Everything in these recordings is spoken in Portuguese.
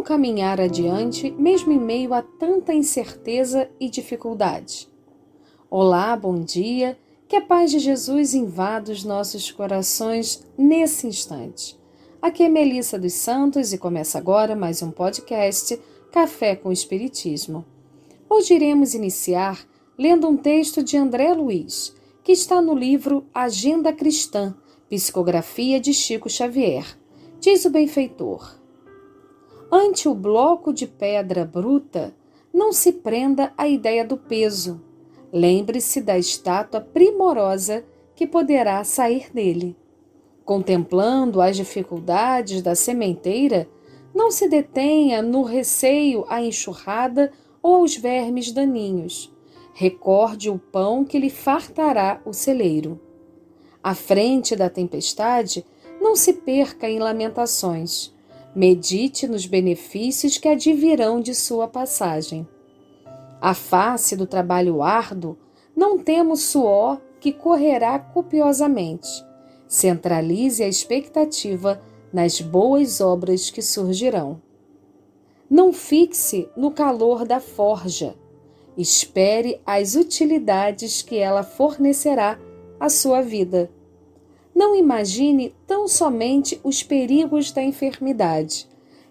Como caminhar adiante, mesmo em meio a tanta incerteza e dificuldade? Olá, bom dia. Que a paz de Jesus invada os nossos corações nesse instante. Aqui é Melissa dos Santos e começa agora mais um podcast Café com Espiritismo. Hoje iremos iniciar lendo um texto de André Luiz, que está no livro Agenda Cristã, Psicografia de Chico Xavier. Diz o benfeitor: Ante o bloco de pedra bruta, não se prenda à ideia do peso. Lembre-se da estátua primorosa que poderá sair dele. Contemplando as dificuldades da sementeira, não se detenha no receio à enxurrada ou aos vermes daninhos. Recorde o pão que lhe fartará o celeiro. À frente da tempestade, não se perca em lamentações Medite nos benefícios que advirão de sua passagem. A face do trabalho árduo, não temos suor que correrá copiosamente. Centralize a expectativa nas boas obras que surgirão. Não fixe no calor da forja. Espere as utilidades que ela fornecerá à sua vida não imagine tão somente os perigos da enfermidade.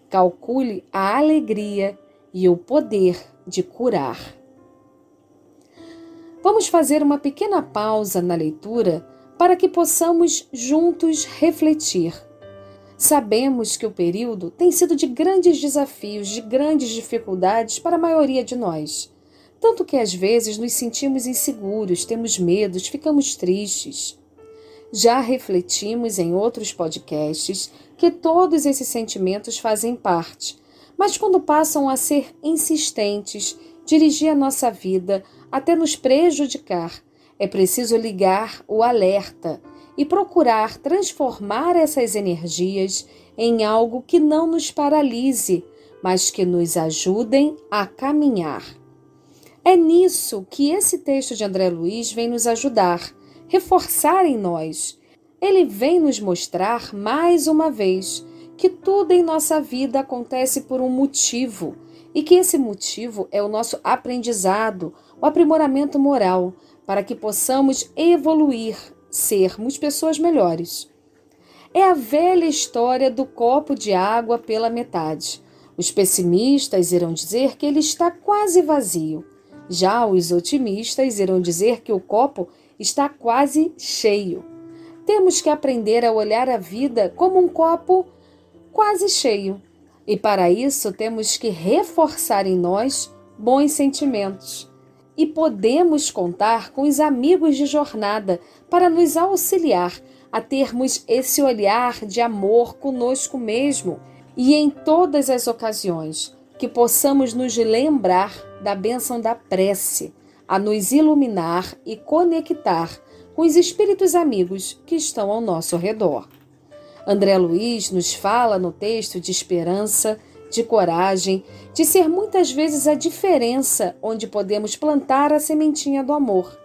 Calcule a alegria e o poder de curar. Vamos fazer uma pequena pausa na leitura para que possamos juntos refletir. Sabemos que o período tem sido de grandes desafios, de grandes dificuldades para a maioria de nós. Tanto que às vezes nos sentimos inseguros, temos medos, ficamos tristes. Já refletimos em outros podcasts que todos esses sentimentos fazem parte, mas quando passam a ser insistentes, dirigir a nossa vida até nos prejudicar, é preciso ligar o alerta e procurar transformar essas energias em algo que não nos paralise, mas que nos ajudem a caminhar. É nisso que esse texto de André Luiz vem nos ajudar reforçar em nós. Ele vem nos mostrar mais uma vez que tudo em nossa vida acontece por um motivo e que esse motivo é o nosso aprendizado, o aprimoramento moral, para que possamos evoluir, sermos pessoas melhores. É a velha história do copo de água pela metade. Os pessimistas irão dizer que ele está quase vazio. Já os otimistas irão dizer que o copo está quase cheio. Temos que aprender a olhar a vida como um copo quase cheio. E para isso temos que reforçar em nós bons sentimentos. E podemos contar com os amigos de jornada para nos auxiliar a termos esse olhar de amor conosco mesmo e em todas as ocasiões que possamos nos lembrar da bênção da prece, a nos iluminar e conectar com os espíritos amigos que estão ao nosso redor. André Luiz nos fala no texto de esperança, de coragem, de ser muitas vezes a diferença onde podemos plantar a sementinha do amor.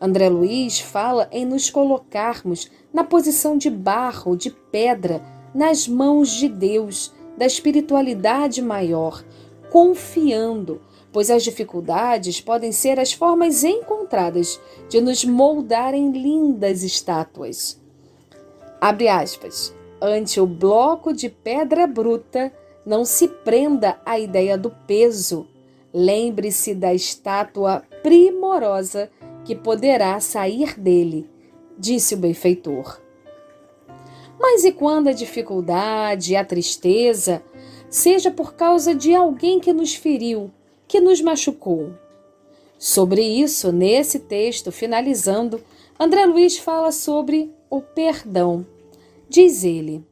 André Luiz fala em nos colocarmos na posição de barro, de pedra, nas mãos de Deus, da espiritualidade maior, confiando, pois as dificuldades podem ser as formas encontradas de nos moldar em lindas estátuas. Abre aspas. Ante o bloco de pedra bruta, não se prenda à ideia do peso. Lembre-se da estátua primorosa que poderá sair dele, disse o benfeitor. Mas e quando a dificuldade a tristeza seja por causa de alguém que nos feriu, que nos machucou. Sobre isso, nesse texto, finalizando, André Luiz fala sobre o perdão. Diz ele: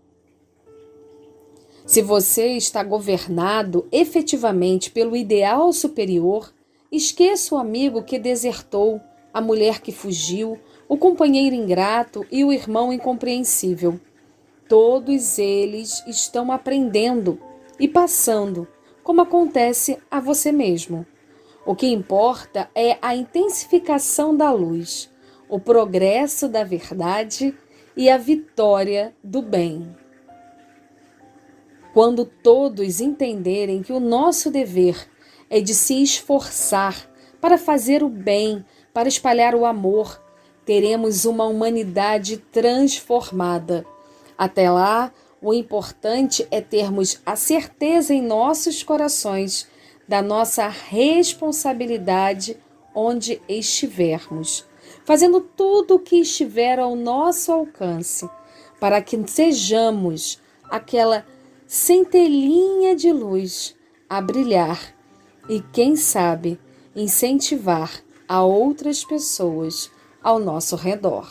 Se você está governado efetivamente pelo ideal superior, esqueça o amigo que desertou, a mulher que fugiu, o companheiro ingrato e o irmão incompreensível. Todos eles estão aprendendo e passando como acontece a você mesmo. O que importa é a intensificação da luz, o progresso da verdade e a vitória do bem. Quando todos entenderem que o nosso dever é de se esforçar para fazer o bem, para espalhar o amor, teremos uma humanidade transformada. Até lá, o importante é termos a certeza em nossos corações da nossa responsabilidade onde estivermos, fazendo tudo o que estiver ao nosso alcance, para que sejamos aquela centelhinha de luz a brilhar e, quem sabe, incentivar a outras pessoas ao nosso redor.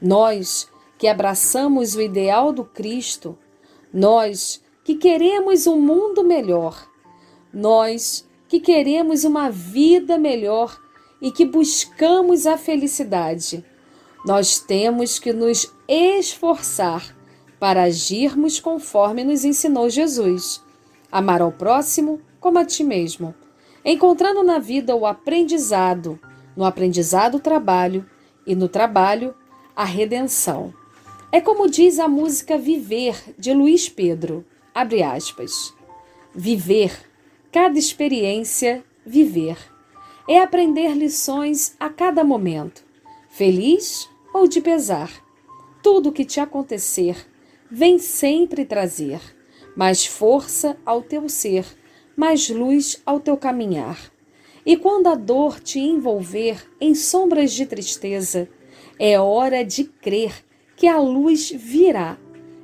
Nós que abraçamos o ideal do Cristo, nós que queremos um mundo melhor, nós que queremos uma vida melhor e que buscamos a felicidade, nós temos que nos esforçar para agirmos conforme nos ensinou Jesus. Amar ao próximo como a ti mesmo, encontrando na vida o aprendizado, no aprendizado o trabalho e no trabalho a redenção. É como diz a música Viver de Luiz Pedro, abre aspas. Viver, cada experiência, viver. É aprender lições a cada momento, feliz ou de pesar. Tudo o que te acontecer vem sempre trazer mais força ao teu ser, mais luz ao teu caminhar. E quando a dor te envolver em sombras de tristeza, é hora de crer que a luz virá.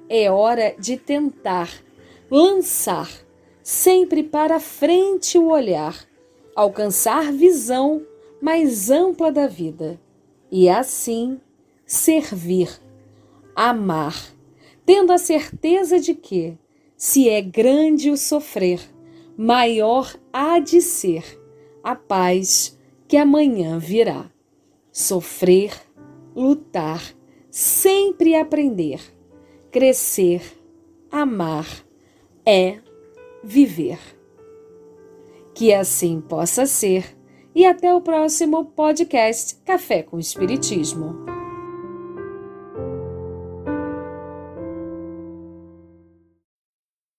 É hora de tentar, lançar, sempre para frente o olhar, alcançar visão mais ampla da vida e assim servir, amar, tendo a certeza de que, se é grande o sofrer, maior há de ser a paz que amanhã virá. Sofrer, lutar, sempre aprender, crescer, amar é viver. Que assim possa ser. E até o próximo podcast Café com Espiritismo.